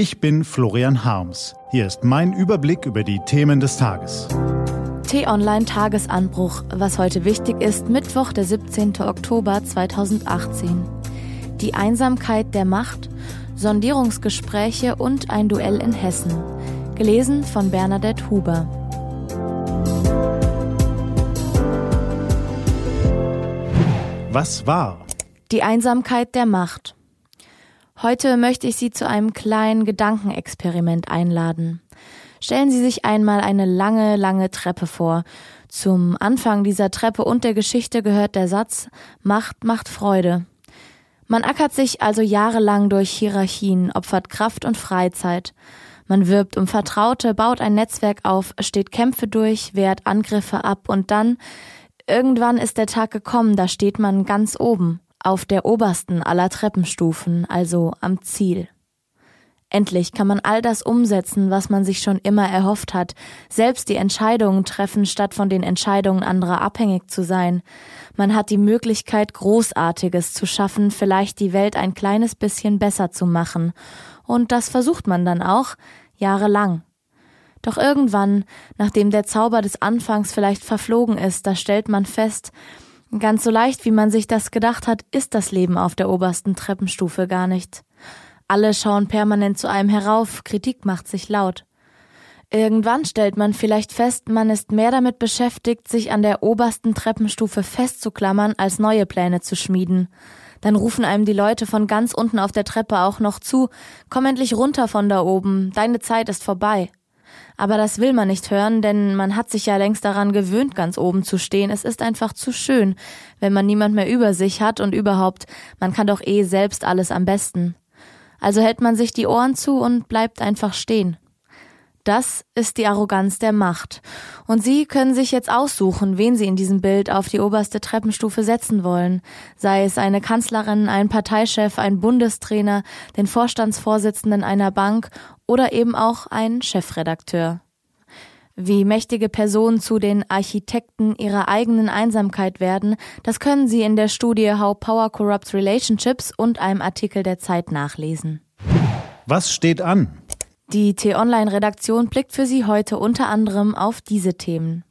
Ich bin Florian Harms. Hier ist mein Überblick über die Themen des Tages. T-Online Tagesanbruch, was heute wichtig ist, Mittwoch, der 17. Oktober 2018. Die Einsamkeit der Macht, Sondierungsgespräche und ein Duell in Hessen. Gelesen von Bernadette Huber. Was war? Die Einsamkeit der Macht. Heute möchte ich Sie zu einem kleinen Gedankenexperiment einladen. Stellen Sie sich einmal eine lange, lange Treppe vor. Zum Anfang dieser Treppe und der Geschichte gehört der Satz Macht macht Freude. Man ackert sich also jahrelang durch Hierarchien, opfert Kraft und Freizeit. Man wirbt um Vertraute, baut ein Netzwerk auf, steht Kämpfe durch, wehrt Angriffe ab und dann irgendwann ist der Tag gekommen, da steht man ganz oben, auf der obersten aller Treppenstufen, also am Ziel. Endlich kann man all das umsetzen, was man sich schon immer erhofft hat, selbst die Entscheidungen treffen, statt von den Entscheidungen anderer abhängig zu sein. Man hat die Möglichkeit, Großartiges zu schaffen, vielleicht die Welt ein kleines bisschen besser zu machen. Und das versucht man dann auch, jahrelang. Doch irgendwann, nachdem der Zauber des Anfangs vielleicht verflogen ist, da stellt man fest, ganz so leicht, wie man sich das gedacht hat, ist das Leben auf der obersten Treppenstufe gar nicht. Alle schauen permanent zu einem herauf, Kritik macht sich laut. Irgendwann stellt man vielleicht fest, man ist mehr damit beschäftigt, sich an der obersten Treppenstufe festzuklammern, als neue Pläne zu schmieden. Dann rufen einem die Leute von ganz unten auf der Treppe auch noch zu, komm endlich runter von da oben, deine Zeit ist vorbei. Aber das will man nicht hören, denn man hat sich ja längst daran gewöhnt, ganz oben zu stehen. Es ist einfach zu schön, wenn man niemand mehr über sich hat und überhaupt, man kann doch eh selbst alles am besten. Also hält man sich die Ohren zu und bleibt einfach stehen. Das ist die Arroganz der Macht. Und Sie können sich jetzt aussuchen, wen Sie in diesem Bild auf die oberste Treppenstufe setzen wollen. Sei es eine Kanzlerin, ein Parteichef, ein Bundestrainer, den Vorstandsvorsitzenden einer Bank oder eben auch ein Chefredakteur. Wie mächtige Personen zu den Architekten ihrer eigenen Einsamkeit werden, das können Sie in der Studie How Power Corrupts Relationships und einem Artikel der Zeit nachlesen. Was steht an? Die T-Online-Redaktion blickt für Sie heute unter anderem auf diese Themen.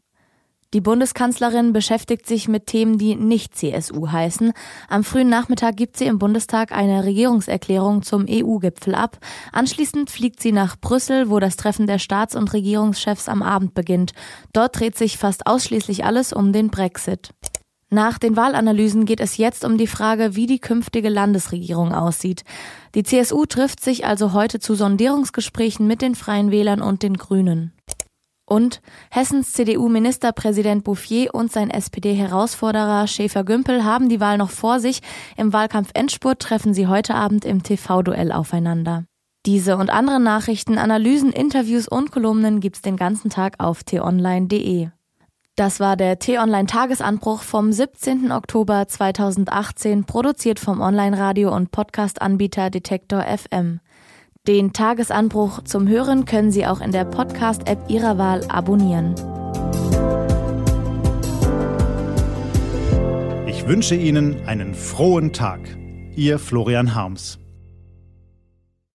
Die Bundeskanzlerin beschäftigt sich mit Themen, die nicht CSU heißen. Am frühen Nachmittag gibt sie im Bundestag eine Regierungserklärung zum EU-Gipfel ab. Anschließend fliegt sie nach Brüssel, wo das Treffen der Staats- und Regierungschefs am Abend beginnt. Dort dreht sich fast ausschließlich alles um den Brexit. Nach den Wahlanalysen geht es jetzt um die Frage, wie die künftige Landesregierung aussieht. Die CSU trifft sich also heute zu Sondierungsgesprächen mit den Freien Wählern und den Grünen. Und Hessens CDU-Ministerpräsident Bouffier und sein SPD-Herausforderer Schäfer-Gümpel haben die Wahl noch vor sich. Im Wahlkampf-Endspurt treffen sie heute Abend im TV-Duell aufeinander. Diese und andere Nachrichten, Analysen, Interviews und Kolumnen gibt's den ganzen Tag auf t-online.de. Das war der T-Online-Tagesanbruch vom 17. Oktober 2018, produziert vom Online-Radio- und Podcast-Anbieter Detektor FM. Den Tagesanbruch zum Hören können Sie auch in der Podcast-App Ihrer Wahl abonnieren. Ich wünsche Ihnen einen frohen Tag. Ihr Florian Harms.